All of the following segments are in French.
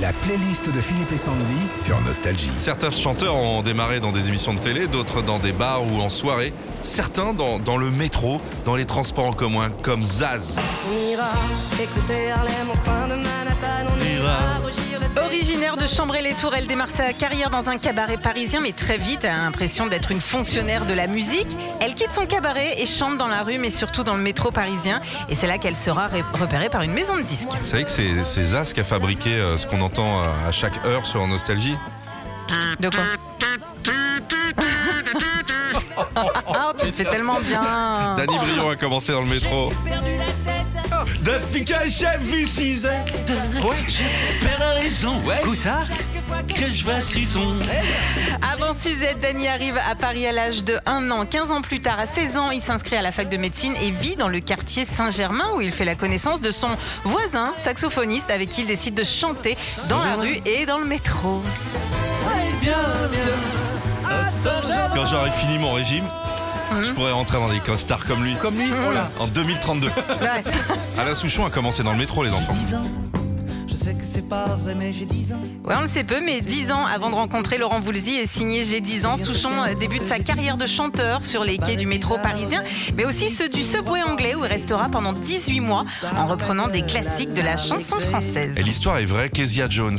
La playlist de Philippe et Sandy sur Nostalgie. Certains chanteurs ont démarré dans des émissions de télé, d'autres dans des bars ou en soirée, certains dans, dans le métro, dans les transports en commun, comme Zaz. On ira écouter Harlem au coin de Manhattan. Originaire de Chambray-les-Tours, elle démarre sa carrière dans un cabaret parisien, mais très vite elle a l'impression d'être une fonctionnaire de la musique. Elle quitte son cabaret et chante dans la rue, mais surtout dans le métro parisien. Et c'est là qu'elle sera ré- repérée par une maison de disques. Vous savez que c'est c'est Zaz qui a fabriqué euh, ce qu'on entend euh, à chaque heure sur Nostalgie De quoi? Ah, tu le fais tellement bien. Danny Brion a commencé dans le métro. Depuis que j'ai vu Suzette, ouais, j'ai perdu raison, ouais. Où ça Que je vois Suson. Avant Suzette, Dany arrive à Paris à l'âge de 1 an. 15 ans plus tard, à 16 ans, il s'inscrit à la fac de médecine et vit dans le quartier Saint-Germain où il fait la connaissance de son voisin, saxophoniste, avec qui il décide de chanter dans la rue et dans le métro. Quand j'aurai fini mon régime, je pourrais rentrer dans des costards comme lui. Comme lui. En 2032. Ouais. Alain Souchon a commencé dans le métro, les enfants. 10 ans. Je sais que c'est pas vrai, mais j'ai 10 ans. Ouais, on le sait peu, mais 10 ans avant de rencontrer Laurent Voulzy et signé J'ai 10 ans, Souchon euh, débute sa carrière de chanteur sur les quais du métro parisien, mais aussi ceux du subway anglais où il restera pendant 18 mois en reprenant des classiques de la chanson française. Et l'histoire est vraie, Kezia Jones.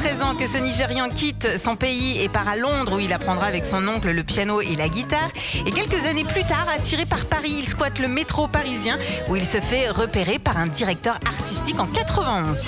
À l'âge de 13 ans que ce Nigérian quitte son pays et part à Londres où il apprendra avec son oncle le piano et la guitare. Et quelques années plus tard, attiré par Paris, il squatte le métro parisien où il se fait repérer par un directeur artistique en 91.